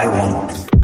I want.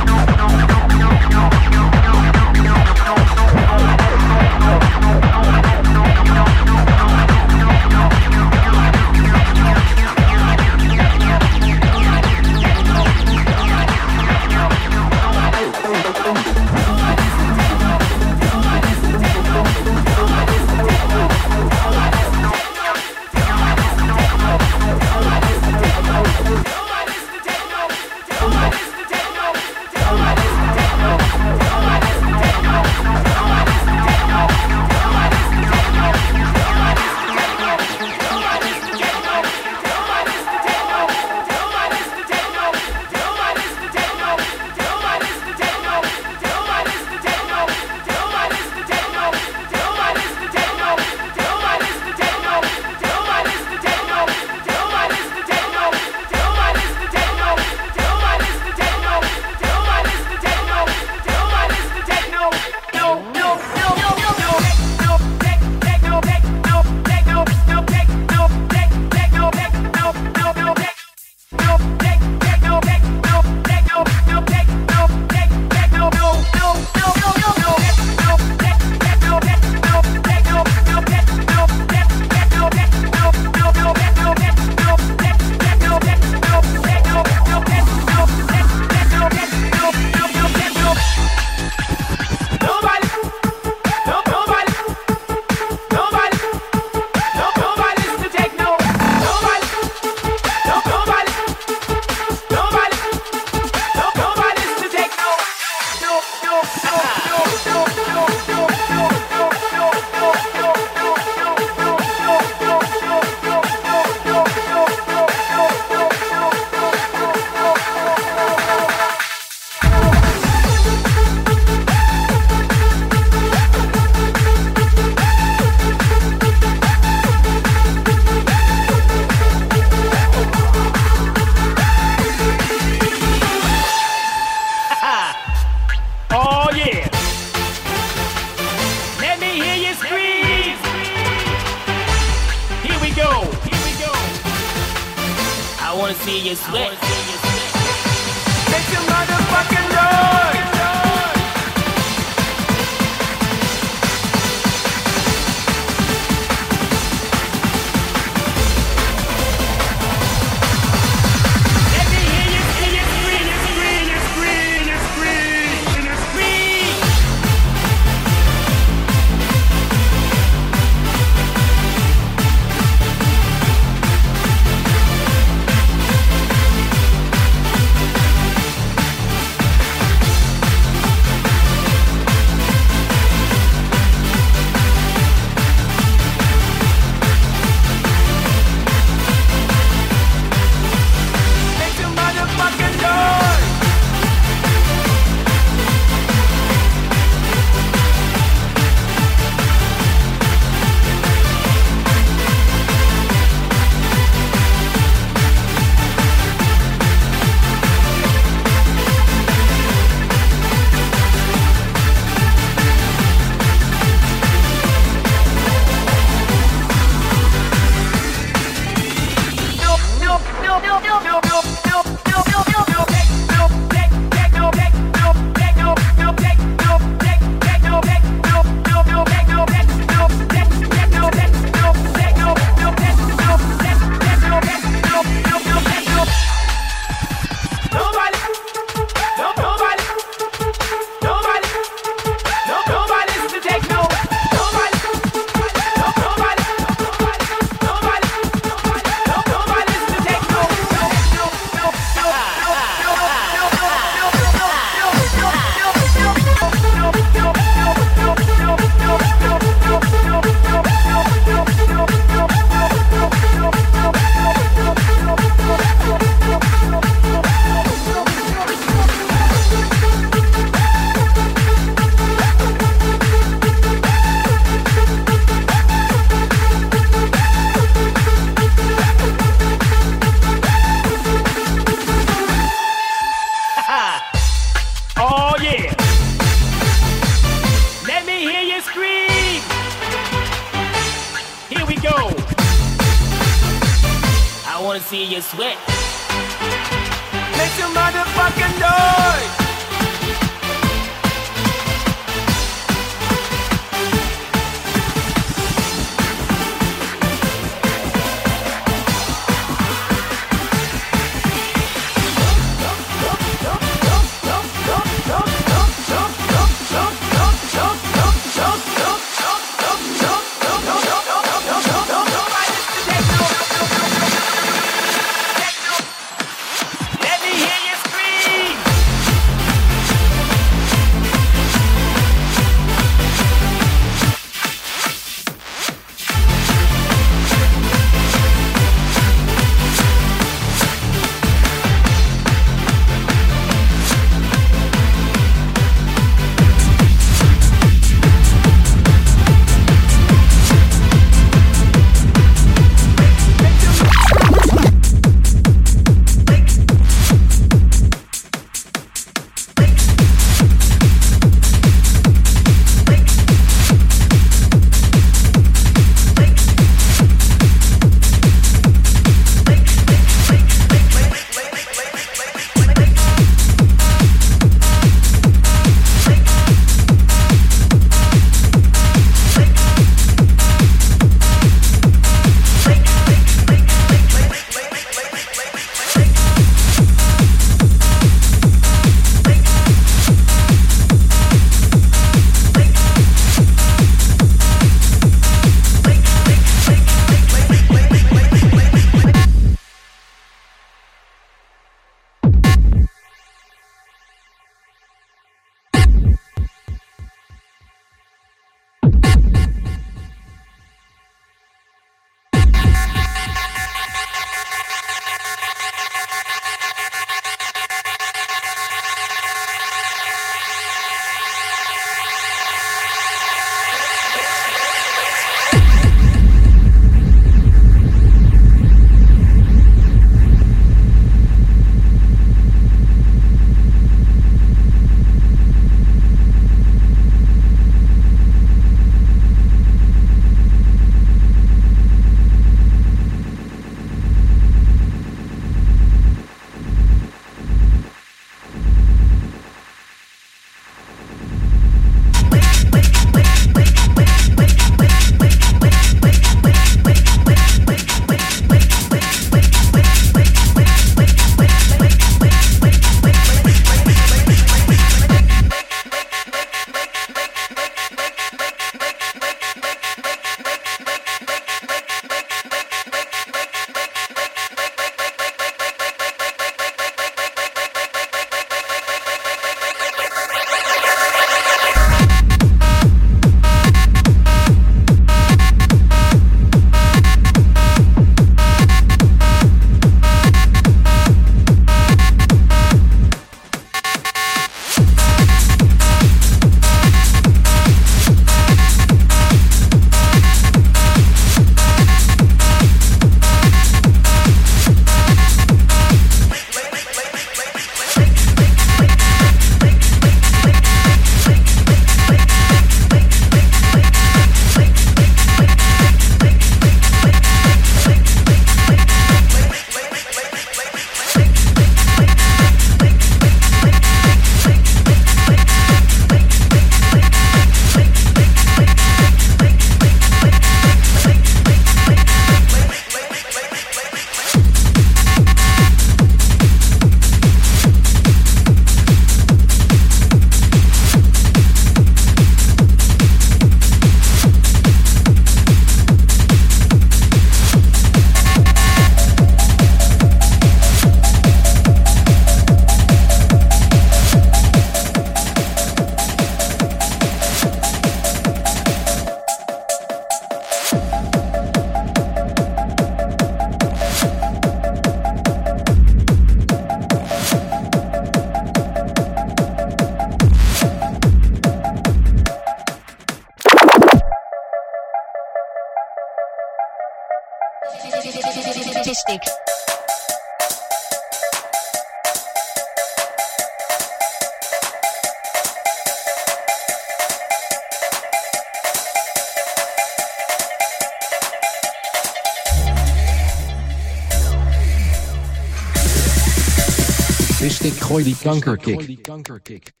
Wist ik, gooi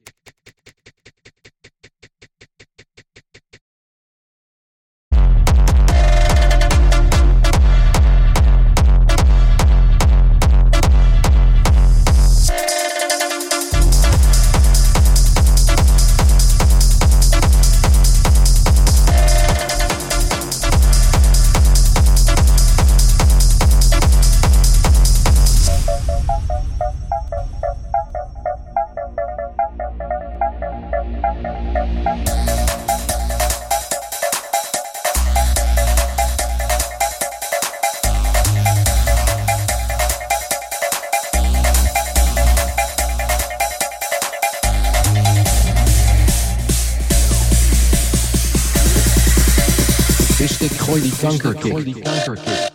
ik, gooi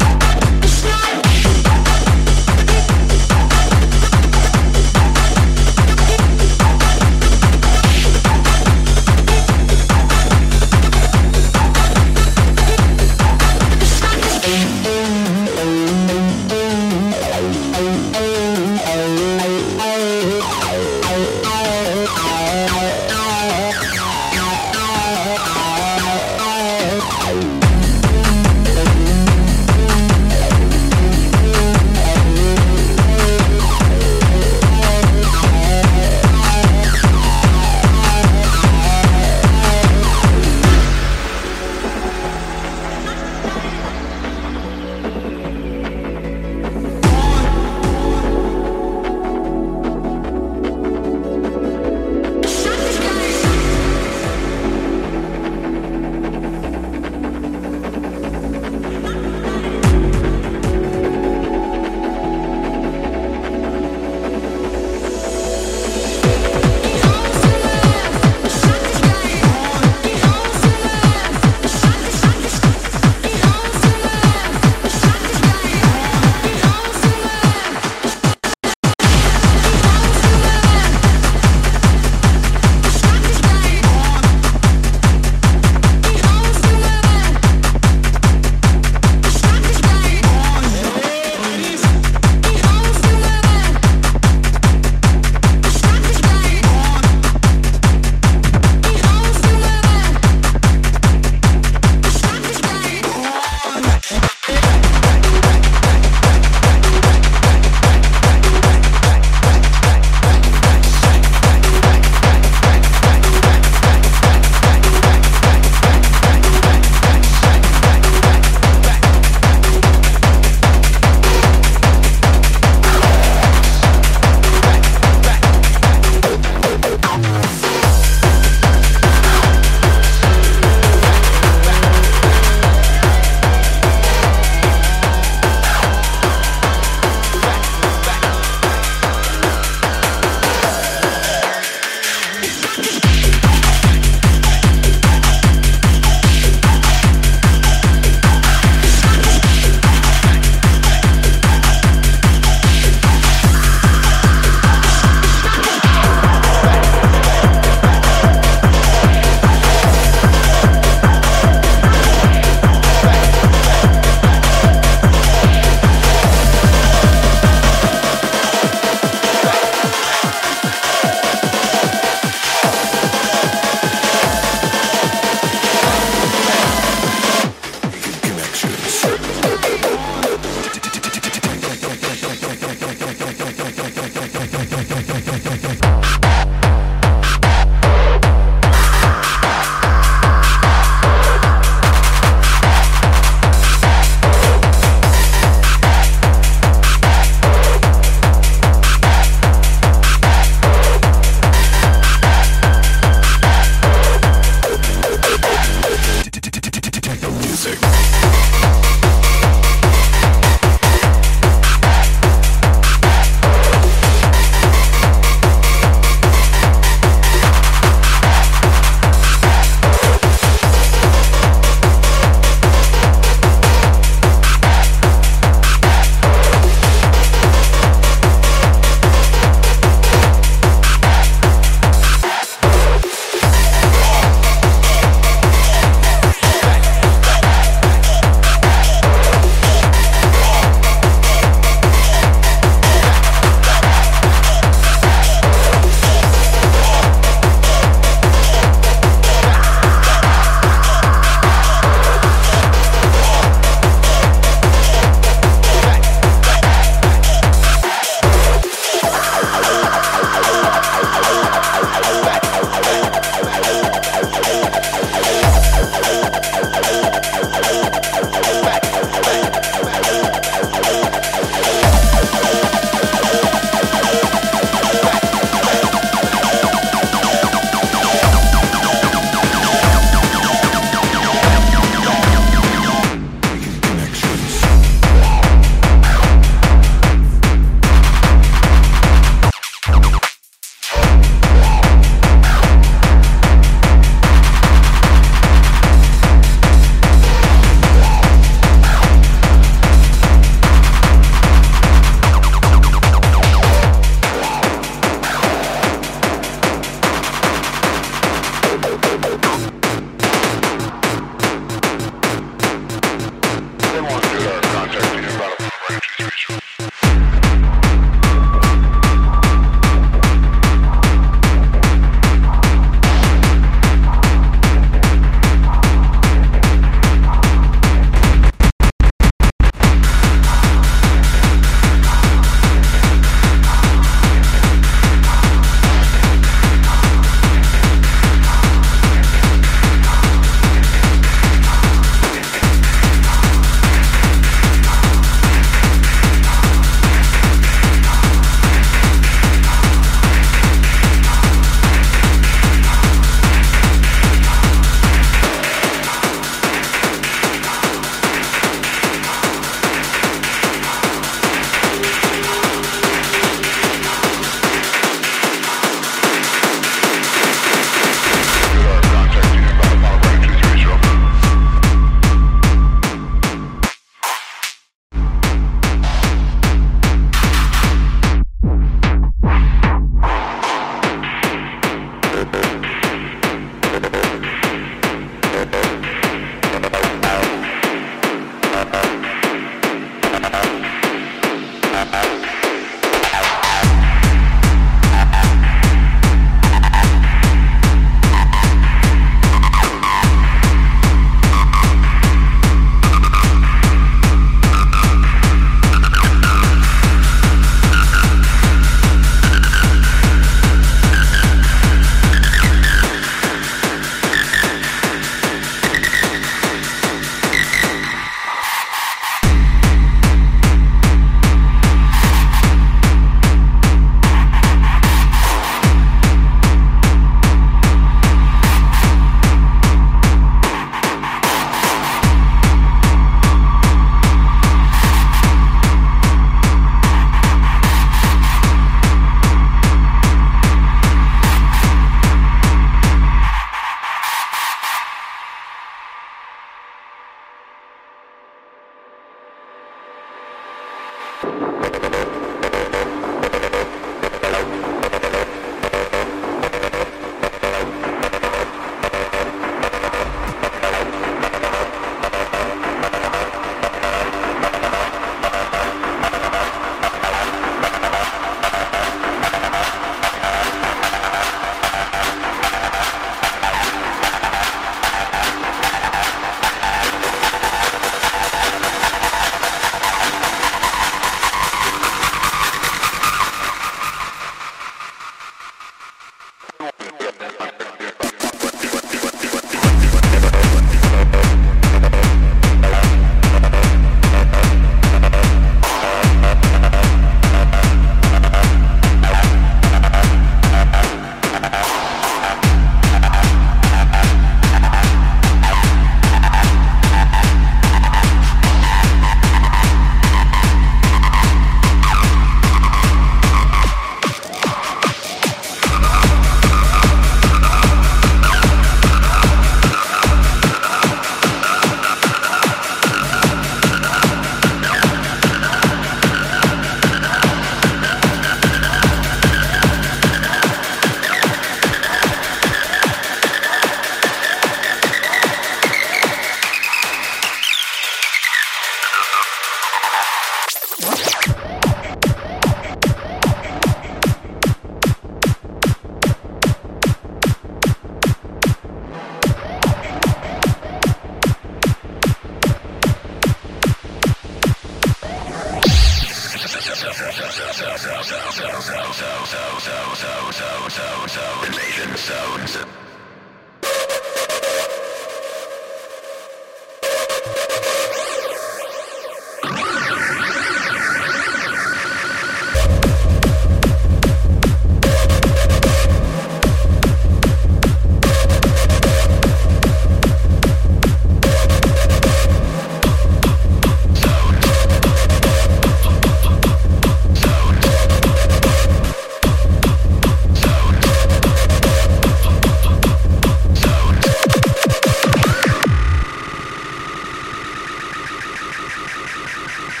Thank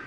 you.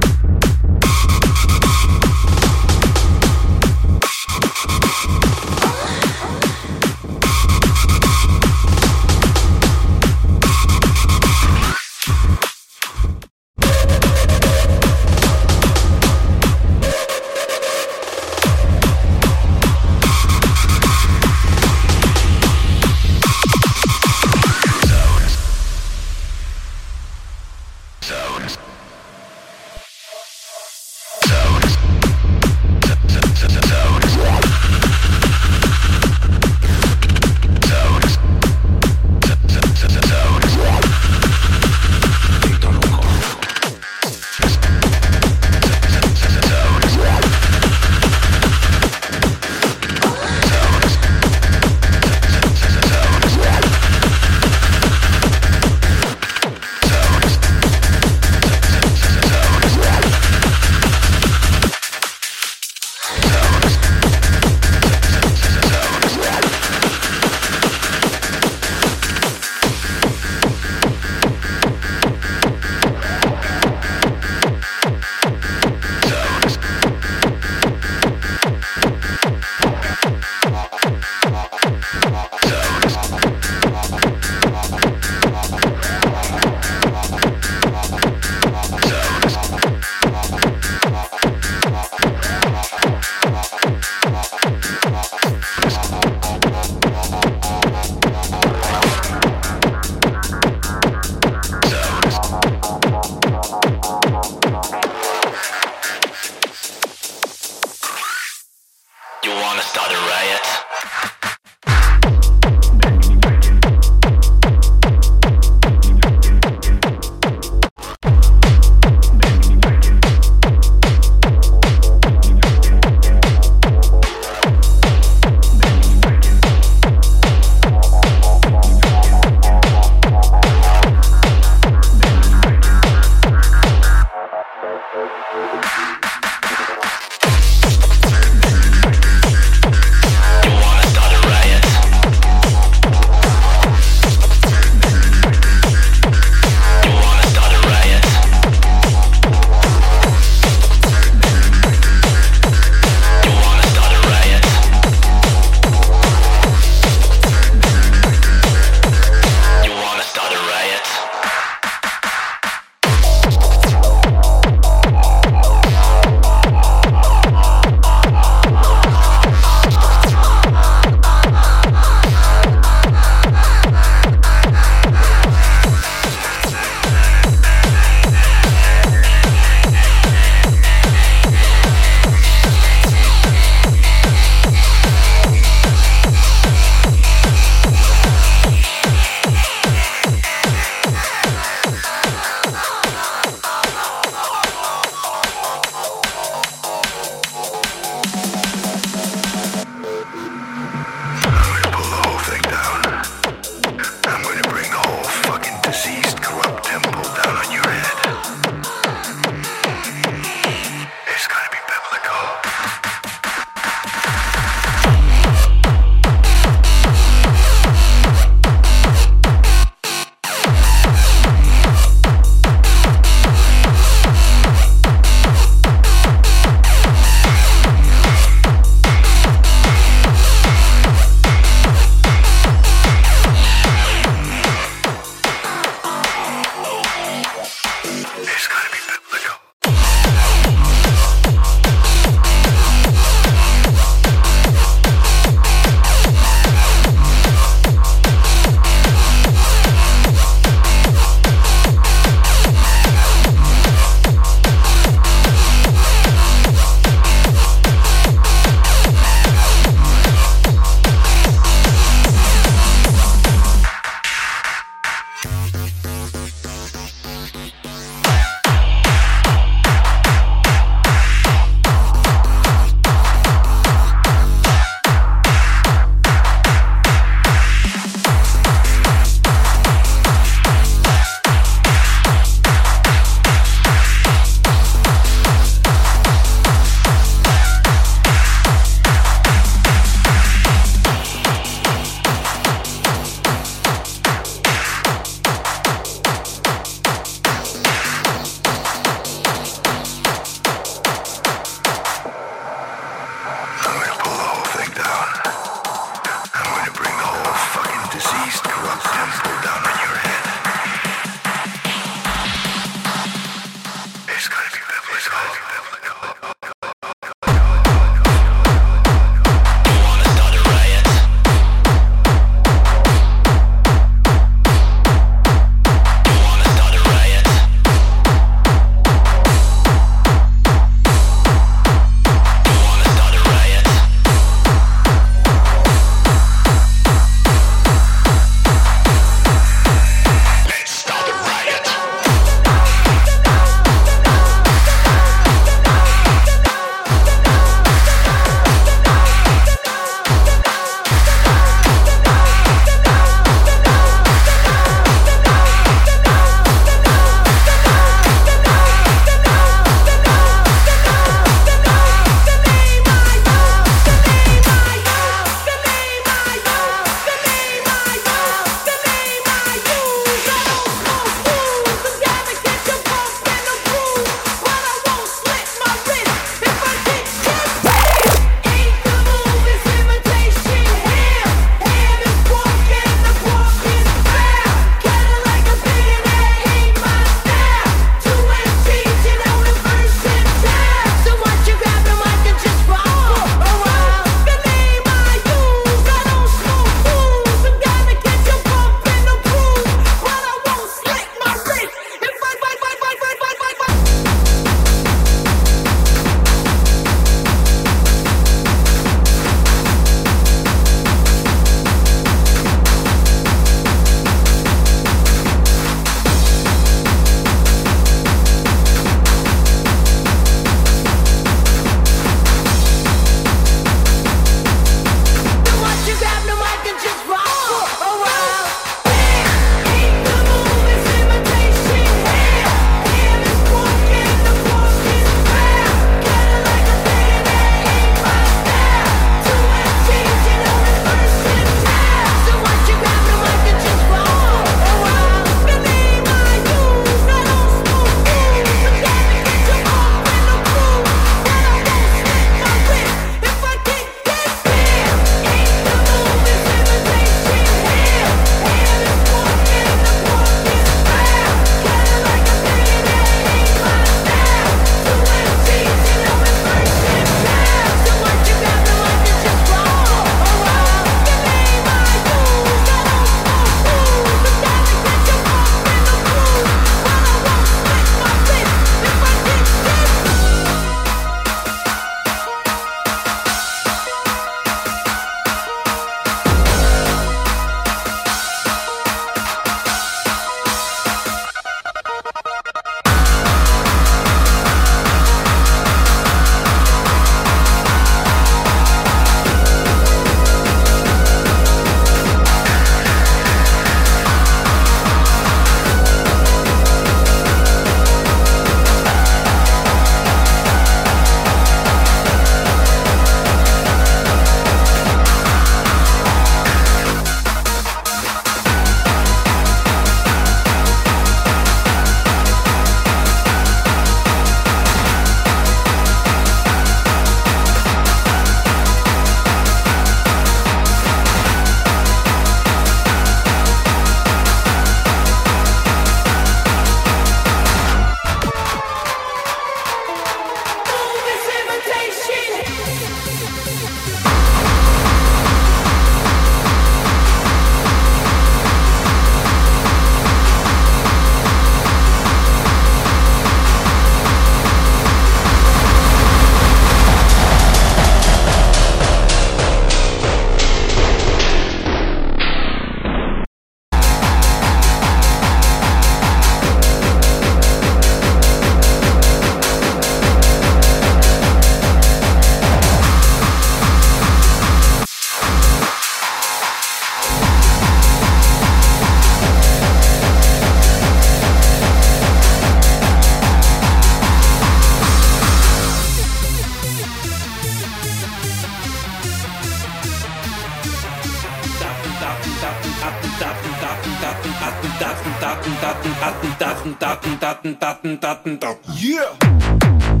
Daten, Daten, Daten, Daten, Daten, Daten, Daten, Daten, Daten, Daten, Daten, Daten, Daten. Yeah!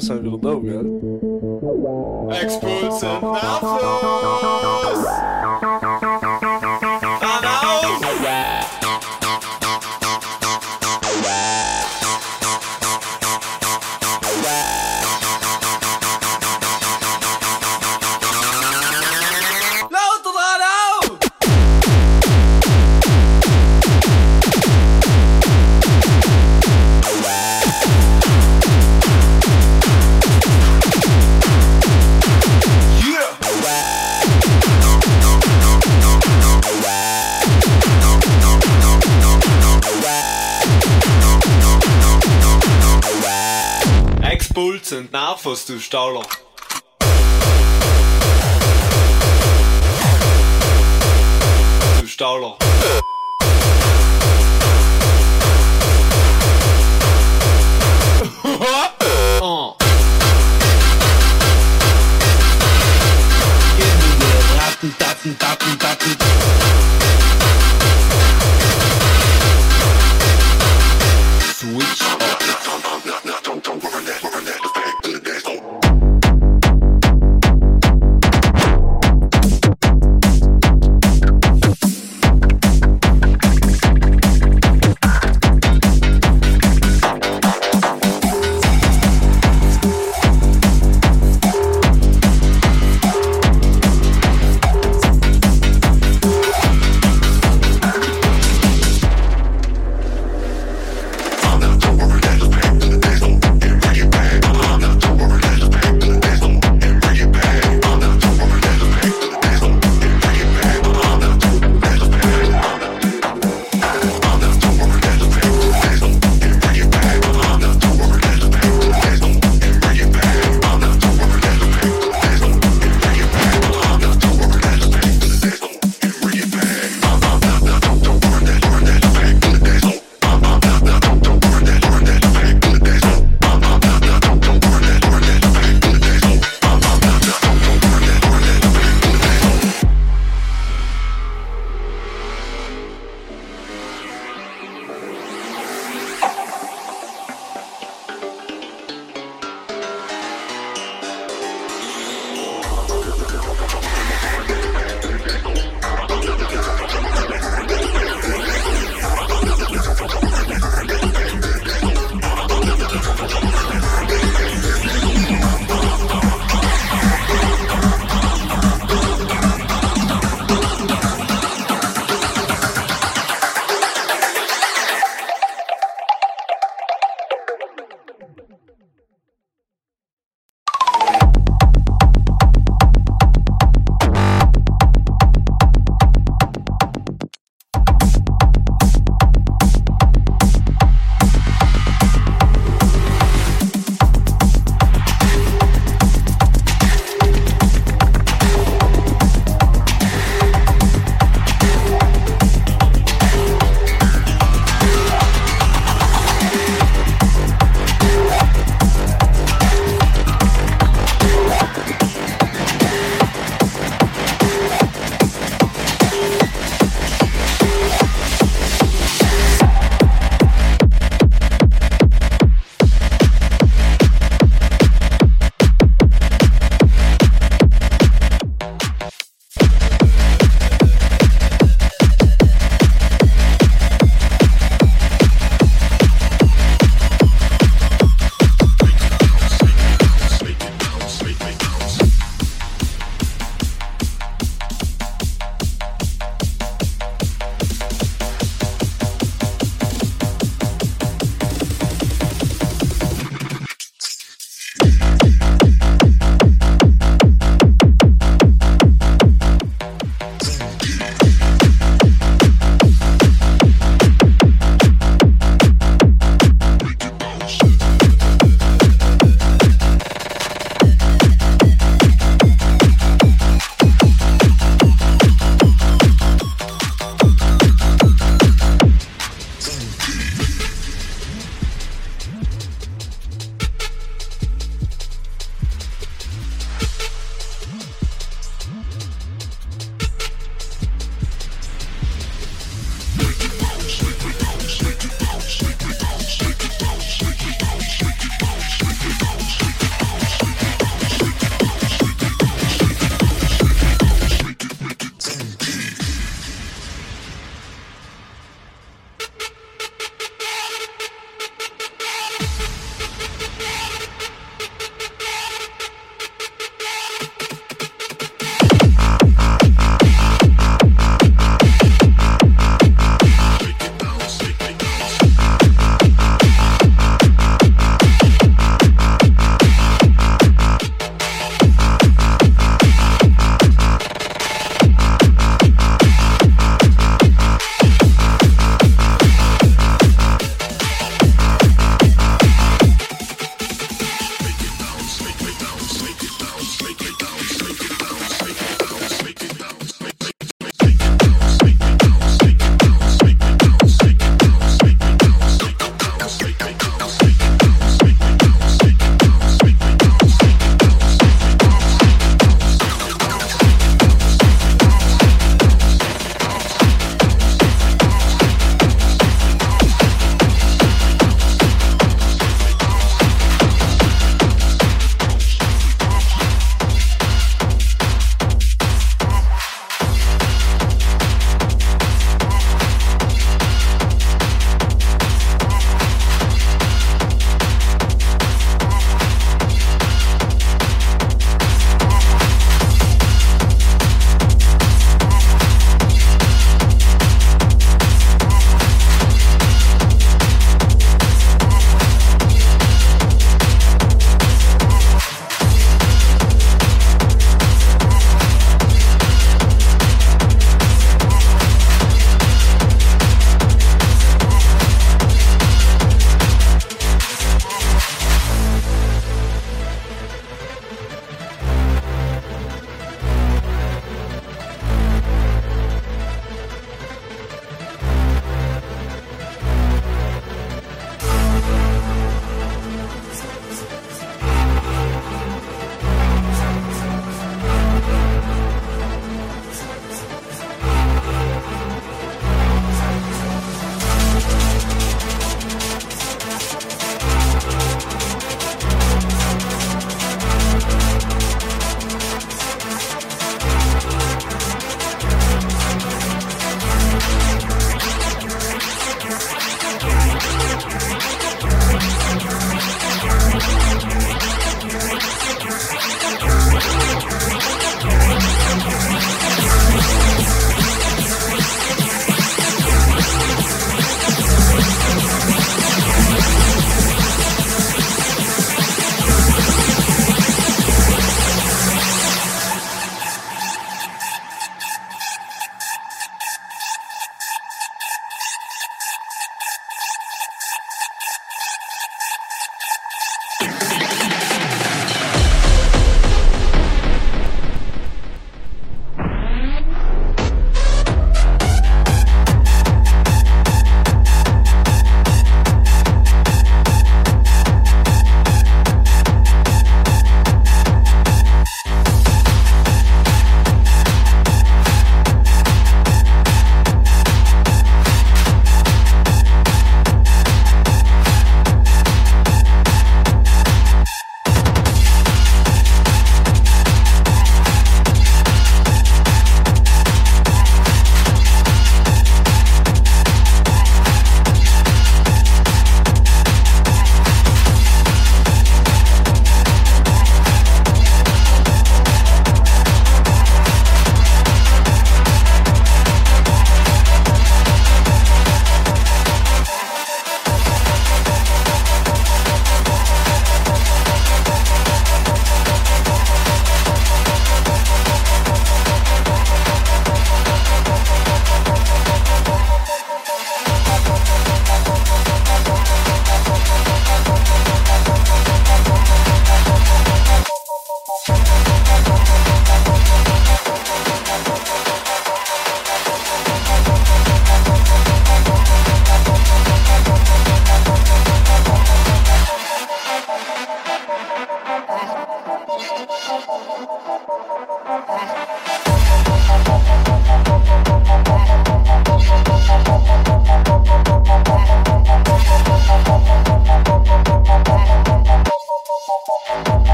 Sagen, wir sind wieder da, Opferst du Stauloch.